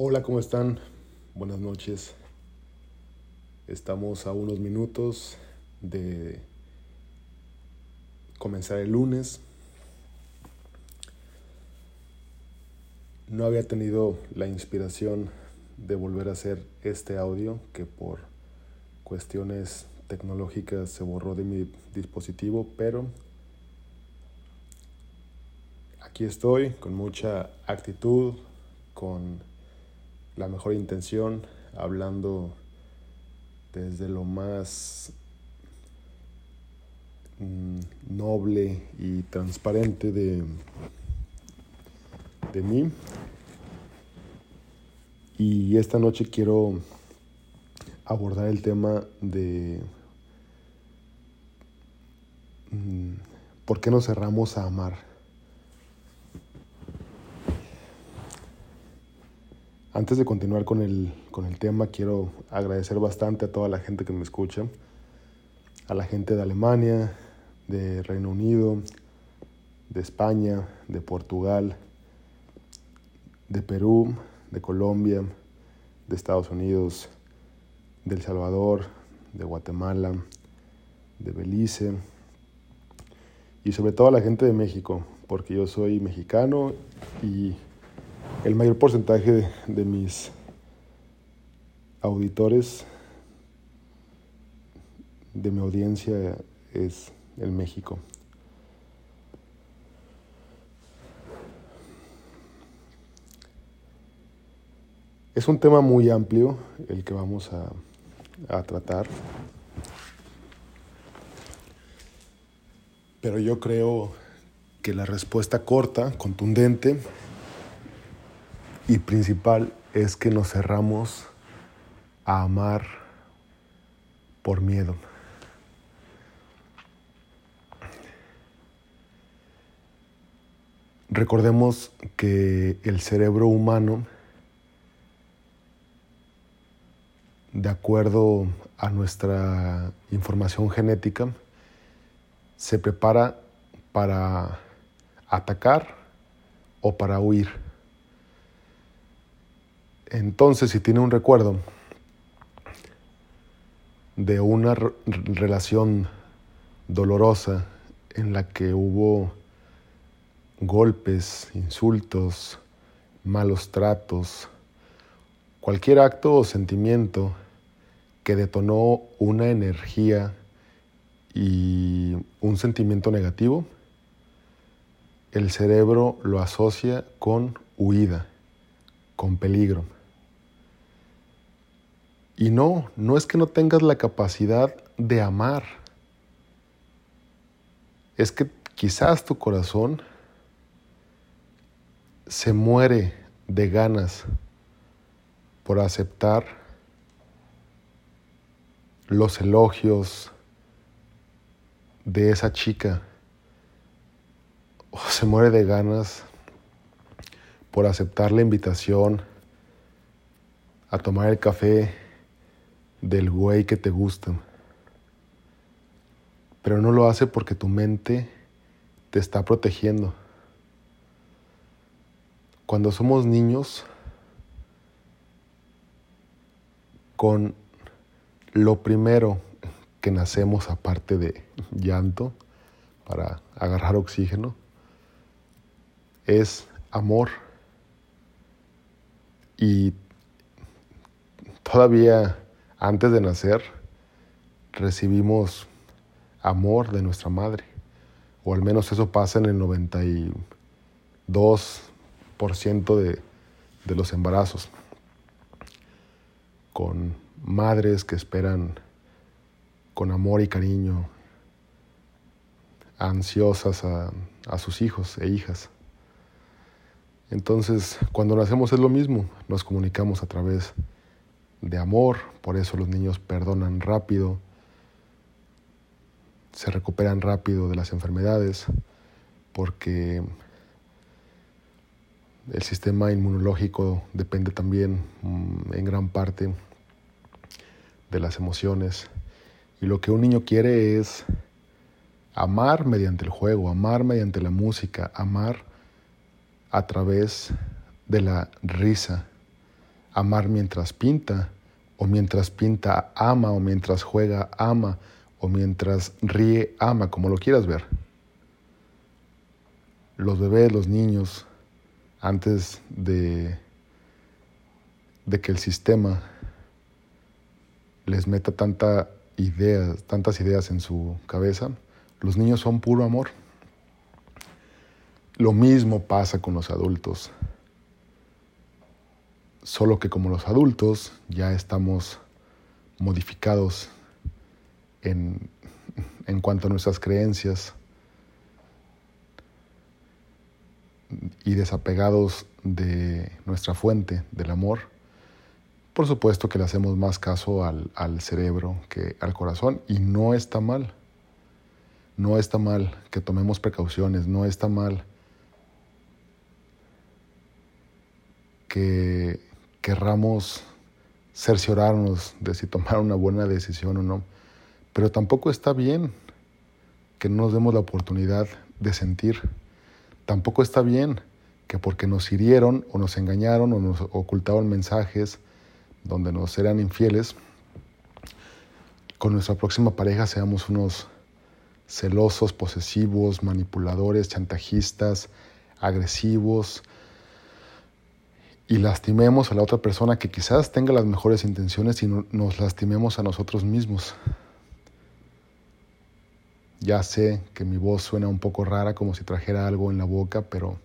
Hola, ¿cómo están? Buenas noches. Estamos a unos minutos de comenzar el lunes. No había tenido la inspiración de volver a hacer este audio que por cuestiones tecnológicas se borró de mi dispositivo, pero aquí estoy con mucha actitud, con la mejor intención, hablando desde lo más mm, noble y transparente de, de mí. Y esta noche quiero abordar el tema de mm, por qué nos cerramos a amar. Antes de continuar con el, con el tema, quiero agradecer bastante a toda la gente que me escucha, a la gente de Alemania, de Reino Unido, de España, de Portugal, de Perú, de Colombia, de Estados Unidos, de El Salvador, de Guatemala, de Belice y sobre todo a la gente de México, porque yo soy mexicano y el mayor porcentaje de, mis auditores, de mi audiencia, es el México. Es un tema muy amplio el que vamos a, tratar, pero yo creo que la respuesta corta, contundente, y principal es que nos cerramos a amar por miedo. Recordemos que el cerebro humano, de acuerdo a nuestra información genética, se prepara para atacar o para huir. Entonces, si tiene un recuerdo de una relación dolorosa en la que hubo golpes, insultos, malos tratos, cualquier acto o sentimiento que detonó una energía y un sentimiento negativo, el cerebro lo asocia con huida, con peligro. Y no, no es que no tengas la capacidad de amar. Es que quizás tu corazón se muere de ganas por aceptar los elogios de esa chica. O se muere de ganas por aceptar la invitación a tomar el café del güey que te gusta. Pero no lo hace porque tu mente te está protegiendo. Cuando somos niños, con lo primero que nacemos aparte de llanto para agarrar oxígeno, es amor. Y todavía antes de nacer recibimos amor de nuestra madre, o al menos eso pasa en el 92% de, de los embarazos, con madres que esperan con amor y cariño, ansiosas a, a sus hijos e hijas. Entonces, cuando nacemos es lo mismo, nos comunicamos a través de de amor, por eso los niños perdonan rápido, se recuperan rápido de las enfermedades, porque el sistema inmunológico depende también mm, en gran parte de las emociones. Y lo que un niño quiere es amar mediante el juego, amar mediante la música, amar a través de la risa, amar mientras pinta, o mientras pinta ama, o mientras juega ama, o mientras ríe ama, como lo quieras ver. Los bebés, los niños, antes de, de que el sistema les meta tanta ideas, tantas ideas en su cabeza, los niños son puro amor. Lo mismo pasa con los adultos. Solo que como los adultos ya estamos modificados en, en cuanto a nuestras creencias y desapegados de nuestra fuente del amor, por supuesto que le hacemos más caso al, al, cerebro que al corazón y no está mal. No está mal que tomemos precauciones, no está mal que querramos cerciorarnos de si tomar una buena decisión o no. Pero tampoco está bien que no nos demos la oportunidad de sentir. Tampoco está bien que porque nos hirieron o nos engañaron o nos ocultaron mensajes donde nos eran infieles, con nuestra próxima pareja seamos unos celosos, posesivos, manipuladores, chantajistas, agresivos, y lastimemos a la otra persona que quizás tenga las mejores intenciones y nos lastimemos a nosotros mismos. Ya sé que mi voz suena un poco rara, como si trajera algo en la boca, pero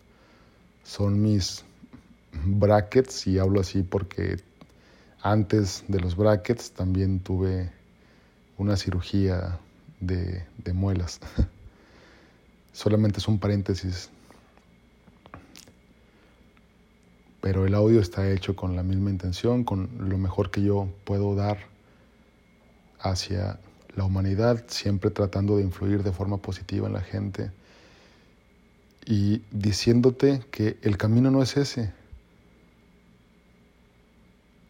son mis brackets y hablo así porque antes de los brackets también tuve una cirugía de, de muelas. Solamente es un paréntesis pero el audio está hecho con la misma intención, con lo mejor que yo puedo dar hacia la humanidad, siempre tratando de influir de forma positiva en la gente y diciéndote que el camino no es ese.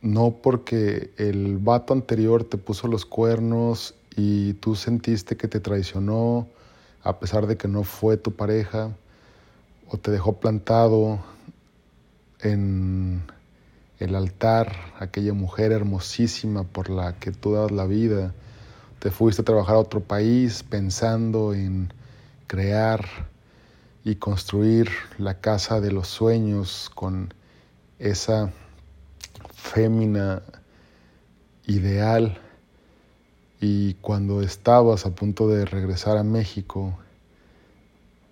No porque el vato anterior te puso los cuernos y tú sentiste que te traicionó a pesar de que no fue tu pareja o te dejó plantado en el altar aquella mujer hermosísima por la que tú das la vida. Te fuiste a trabajar a otro país pensando en crear y construir la casa de los sueños con esa fémina ideal. Y cuando estabas a punto de regresar a México,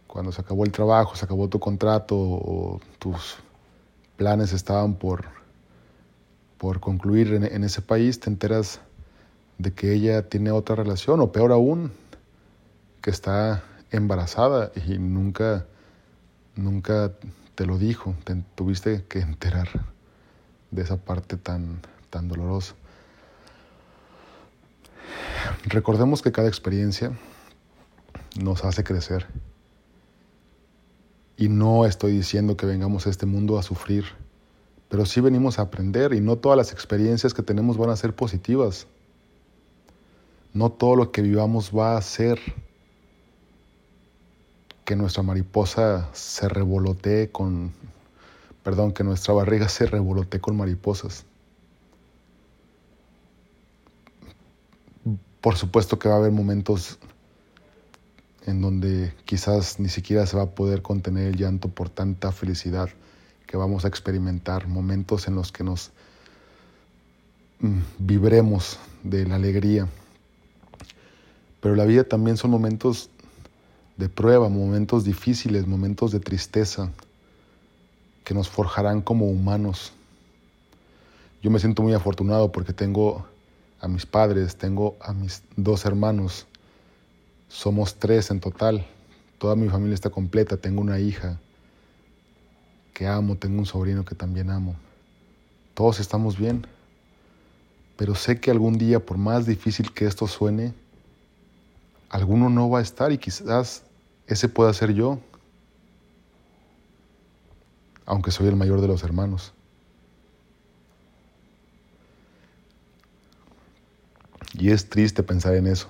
cuando se acabó el trabajo, se acabó tu contrato o tus planes estaban por, por concluir en, ese país, te enteras de que ella tiene otra relación, o peor aún, que está embarazada y nunca, nunca te lo dijo, te tuviste que enterar de esa parte tan, tan dolorosa. Recordemos que cada experiencia nos hace crecer. Y no estoy diciendo que vengamos a este mundo a sufrir, pero sí venimos a aprender y no todas las experiencias que tenemos van a ser positivas. No todo lo que vivamos va a hacer que nuestra mariposa se revolotee con, perdón, que nuestra barriga se revolotee con mariposas. Por supuesto que va a haber momentos en donde quizás ni siquiera se va a poder contener el llanto por tanta felicidad que vamos a experimentar, momentos en los que nos mm, vibremos de la alegría. Pero la vida también son momentos de prueba, momentos difíciles, momentos de tristeza que nos forjarán como humanos. Yo me siento muy afortunado porque tengo a mis padres, tengo a mis dos hermanos, somos tres en total. Toda mi familia está completa. Tengo una hija que amo, tengo un sobrino que también amo. Todos estamos bien. Pero sé que algún día, por más difícil que esto suene, alguno no va a estar y quizás ese pueda ser yo, aunque soy el mayor de los hermanos. Y es triste pensar en eso.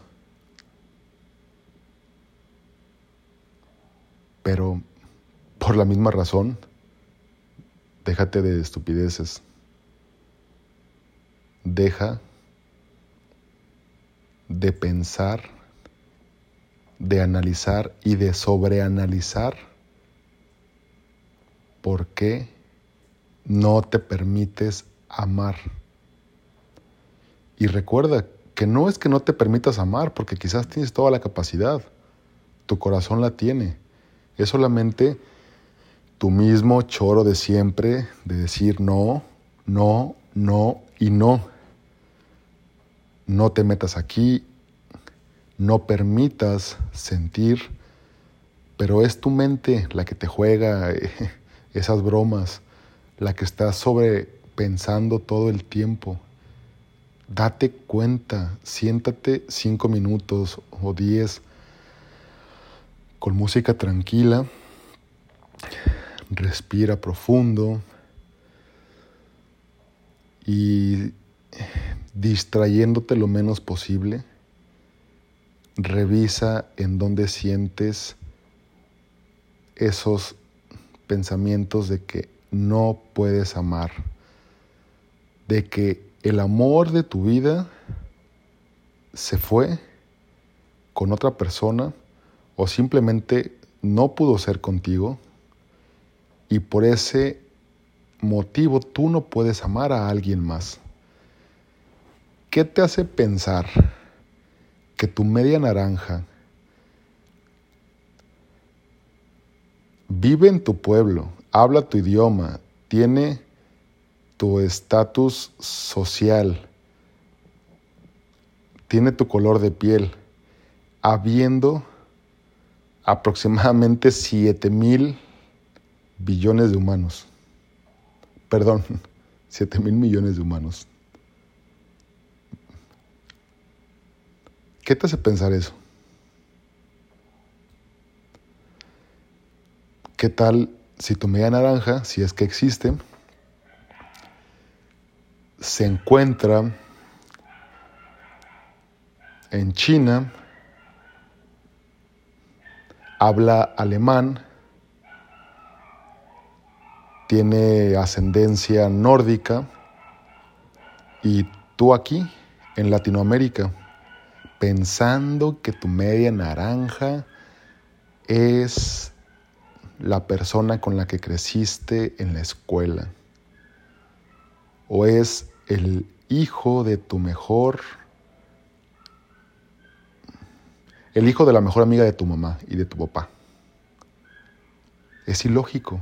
Pero por la misma razón, déjate de estupideces. deja de pensar, de analizar y de sobreanalizar por qué no te permites amar. Y recuerda que no es que no te permitas amar, porque quizás tienes toda la capacidad, tu corazón la tiene. Es solamente tu mismo choro de siempre, de decir no, no, no y no. No te metas aquí, no permitas sentir, pero es tu mente la que te juega esas bromas, la que está sobrepensando todo el tiempo. Date cuenta, siéntate cinco minutos o diez con música tranquila, respira profundo y distrayéndote lo menos posible, revisa en dónde sientes esos pensamientos de que no puedes amar, de que el amor de tu vida se fue con otra persona o simplemente no pudo ser contigo y por ese motivo tú no puedes amar a alguien más. ¿Qué te hace pensar que tu media naranja vive en tu pueblo, habla tu idioma, tiene tu estatus social, tiene tu color de piel, habiendo aproximadamente 7 mil billones de humanos. Perdón, 7 mil millones de humanos. ¿Qué te hace pensar eso? ¿Qué tal si tu media naranja, si es que existe, se encuentra en China, habla alemán, tiene ascendencia nórdica y tú aquí en Latinoamérica pensando que tu media naranja es la persona con la que creciste en la escuela? ¿O es el hijo de tu mejor, el hijo de la mejor amiga de tu mamá y de tu papá? Es ilógico.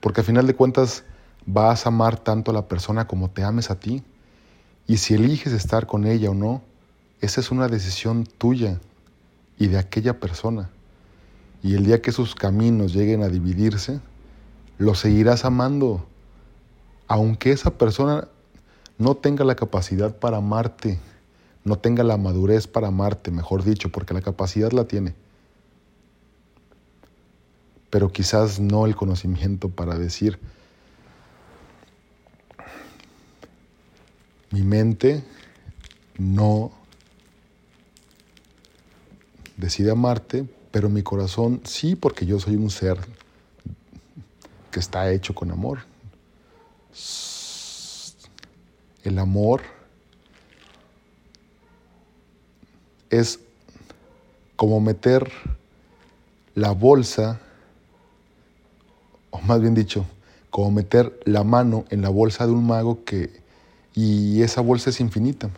Porque al final de cuentas vas a amar tanto a la persona como te ames a ti. Y si eliges estar con ella o no, esa es una decisión tuya y de aquella persona. Y el día que sus caminos lleguen a dividirse, lo seguirás amando, aunque esa persona no tenga la capacidad para amarte, no tenga la madurez para amarte, mejor dicho, porque la capacidad la tiene. Pero quizás no el conocimiento para decir, mi mente no decide amarte pero mi corazón sí, porque yo soy un ser que está hecho con amor. El amor es como meter la bolsa, o más bien dicho, como meter la mano en la bolsa de un mago que, y esa bolsa es infinita.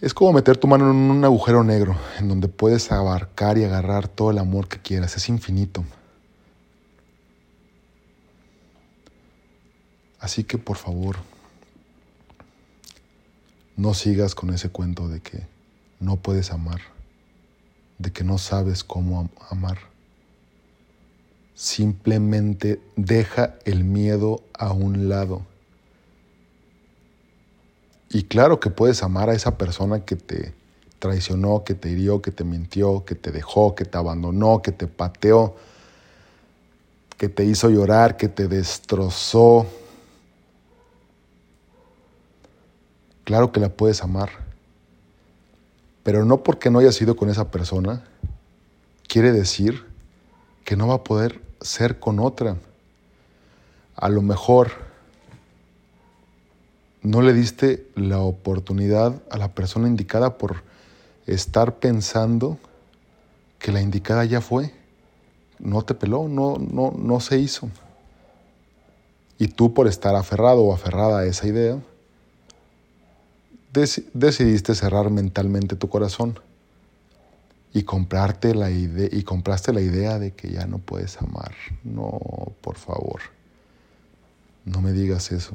Es como meter tu mano en un agujero negro, en donde puedes abarcar y agarrar todo el amor que quieras. Es infinito. Así que por favor, no sigas con ese cuento de que no puedes amar, de que no sabes cómo amar. Simplemente deja el miedo a un lado y claro que puedes amar a esa persona que te traicionó, que te hirió, que te mintió, que te dejó, que te abandonó, que te pateó, que te hizo llorar, que te destrozó. Claro que la puedes amar, pero no porque no hayas ido con esa persona, quiere decir que no va a poder ser con otra. a lo mejor no le diste la oportunidad a la persona indicada por estar pensando que la indicada ya fue. No te peló, no, no, no se hizo. Y tú por estar aferrado o aferrada a esa idea, decidiste cerrar mentalmente tu corazón y comprarte la idea y compraste la idea de que ya no puedes amar. No, por favor. No me digas eso.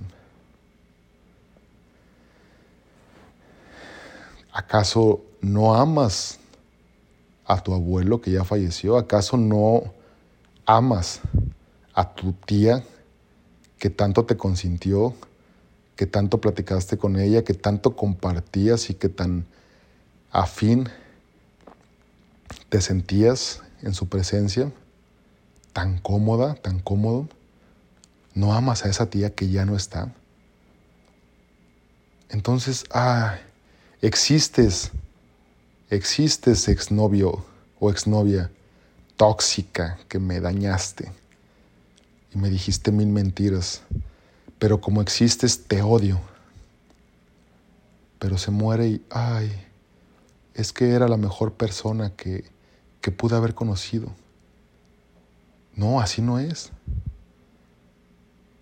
¿Acaso no amas a tu abuelo que ya falleció? ¿Acaso no amas a tu tía que tanto te consintió, que tanto platicaste con ella, que tanto compartías y que tan afín te sentías en su presencia? Tan cómoda, tan cómodo. ¿No amas a esa tía que ya no está? Entonces, ah, existes, existes exnovio o exnovia tóxica que me dañaste y me dijiste mil mentiras, pero como existes te odio. Pero se muere y, ay, es que era la mejor persona que, que pude haber conocido. No, así no es.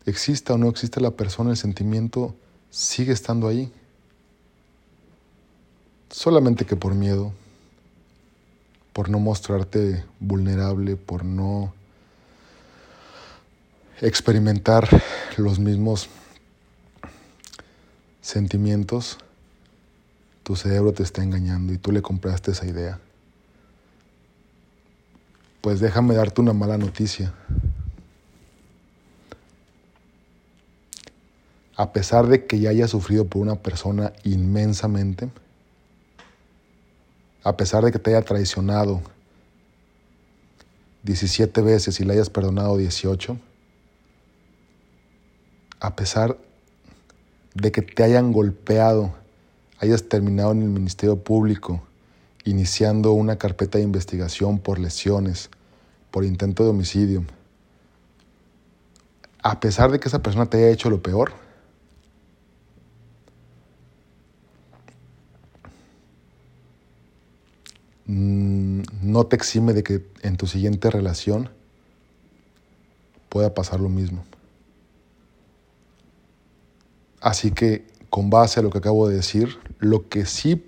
Exista o no exista la persona, el sentimiento sigue estando ahí. Solamente que por miedo, por no mostrarte vulnerable, por no experimentar los mismos sentimientos, tu cerebro te está engañando y tú le compraste esa idea. Pues déjame darte una mala noticia. A pesar de que ya hayas sufrido por una persona inmensamente, a pesar de que te haya traicionado 17 veces y le hayas perdonado 18, a pesar de que te hayan golpeado, hayas terminado en el Ministerio Público, iniciando una carpeta de investigación por lesiones, por intento de homicidio, a pesar de que esa persona te haya hecho lo peor, mm, no te exime de que en tu siguiente relación pueda pasar lo mismo. Así que con base a lo que acabo de decir, lo que sí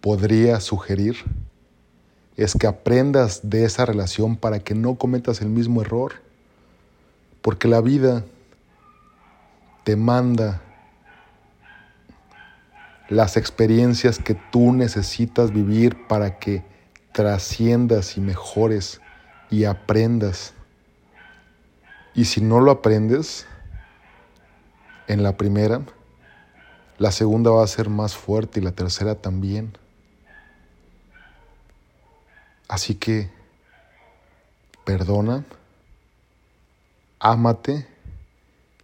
podría sugerir es que aprendas de esa relación para que no cometas el mismo error. Porque la vida te manda las experiencias que tú necesitas vivir para que trasciendas y mejores y aprendas. Y si no lo aprendes, en la primera, la segunda va a ser más fuerte y la tercera también. Así que perdona, ámate,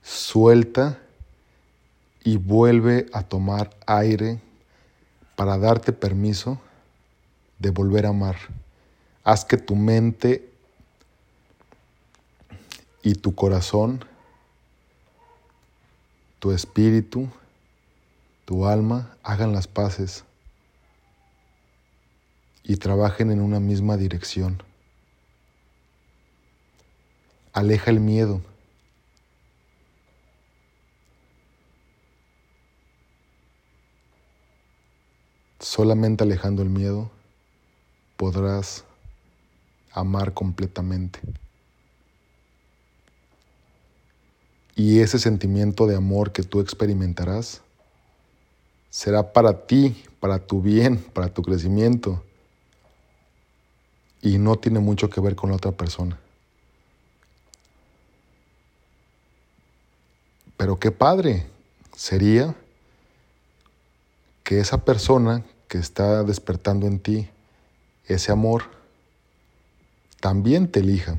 suelta y vuelve a tomar aire para darte permiso de volver a amar. Haz que tu mente y tu corazón tu espíritu, tu alma hagan las paces y trabajen en una misma dirección. Aleja el miedo. Solamente alejando el miedo podrás amar completamente. Y ese sentimiento de amor que tú experimentarás será para ti, para tu bien, para tu crecimiento. Y no tiene mucho que ver con la otra persona. Pero qué padre sería que esa persona que está despertando en ti ese amor también te elija.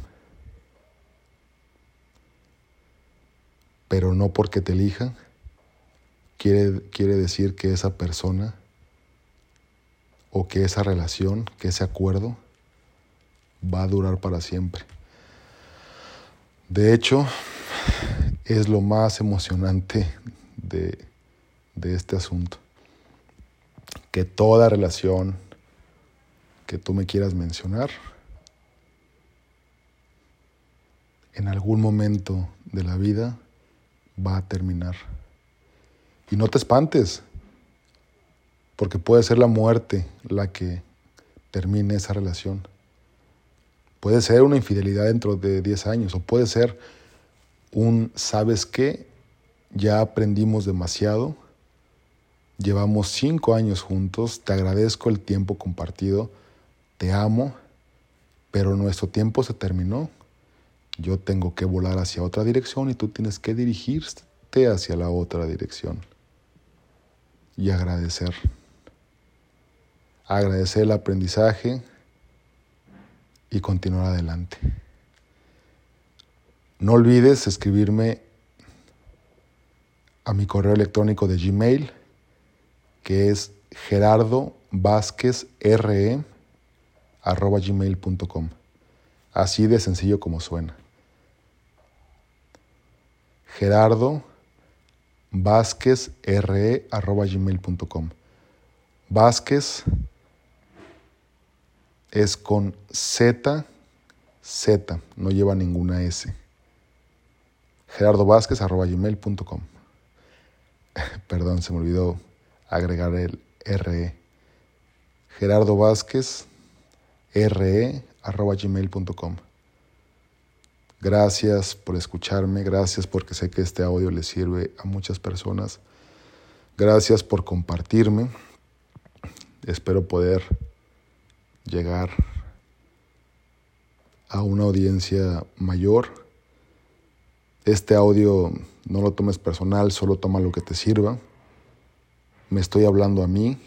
Pero no porque te elija, quiere, quiere decir que esa persona o que esa relación, que ese acuerdo va a durar para siempre. De hecho, es lo más emocionante de, de este asunto. Que toda relación que tú me quieras mencionar, en algún momento de la vida va a terminar. Y no te espantes, porque puede ser la muerte la que termine esa relación. Puede ser una infidelidad dentro de 10 años o puede ser un, ¿sabes qué? Ya aprendimos demasiado, llevamos 5 años juntos, te agradezco el tiempo compartido, te amo, pero nuestro tiempo se terminó. Yo tengo que volar hacia otra dirección y tú tienes que dirigirte hacia la otra dirección. Y agradecer. Agradecer el aprendizaje y continuar adelante. No olvides escribirme a mi correo electrónico de Gmail, que es gerardo gmail.com. Así de sencillo como suena. Gerardo Vázquez gmail.com. Vázquez es con Z, Z, no lleva ninguna S. Gerardo Vázquez gmail.com. Perdón, se me olvidó agregar el RE. Gerardo Vázquez RE gmail.com. Gracias por escucharme, gracias porque sé que este audio le sirve a muchas personas. Gracias por compartirme. Espero poder llegar a una audiencia mayor. Este audio no lo tomes personal, solo toma lo que te sirva. Me estoy hablando a mí.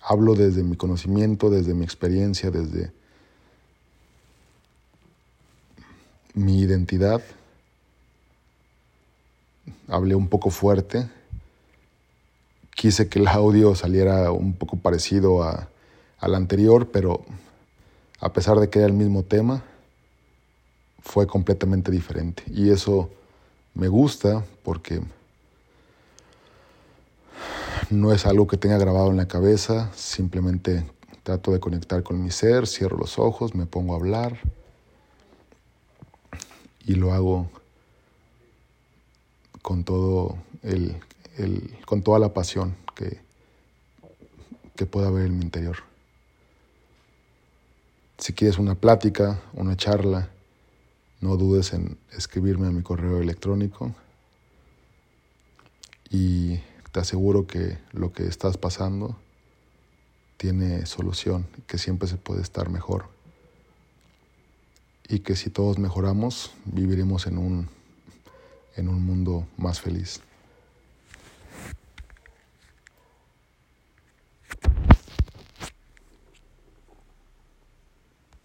Hablo desde mi conocimiento, desde mi experiencia, desde mi identidad. Hablé un poco fuerte. Quise que el audio saliera un poco parecido a, al anterior, pero a pesar de que era el mismo tema, fue completamente diferente. Y eso me gusta porque no es algo que tenga grabado en la cabeza, simplemente trato de conectar con mi ser, cierro los ojos, me pongo a hablar y lo hago con todo el, con toda la pasión que, que pueda haber en mi interior. Si quieres una plática, una charla, no dudes en escribirme a mi correo electrónico y te aseguro que lo que estás pasando tiene solución, que siempre se puede estar mejor y que si todos mejoramos viviremos en un, en un mundo más feliz.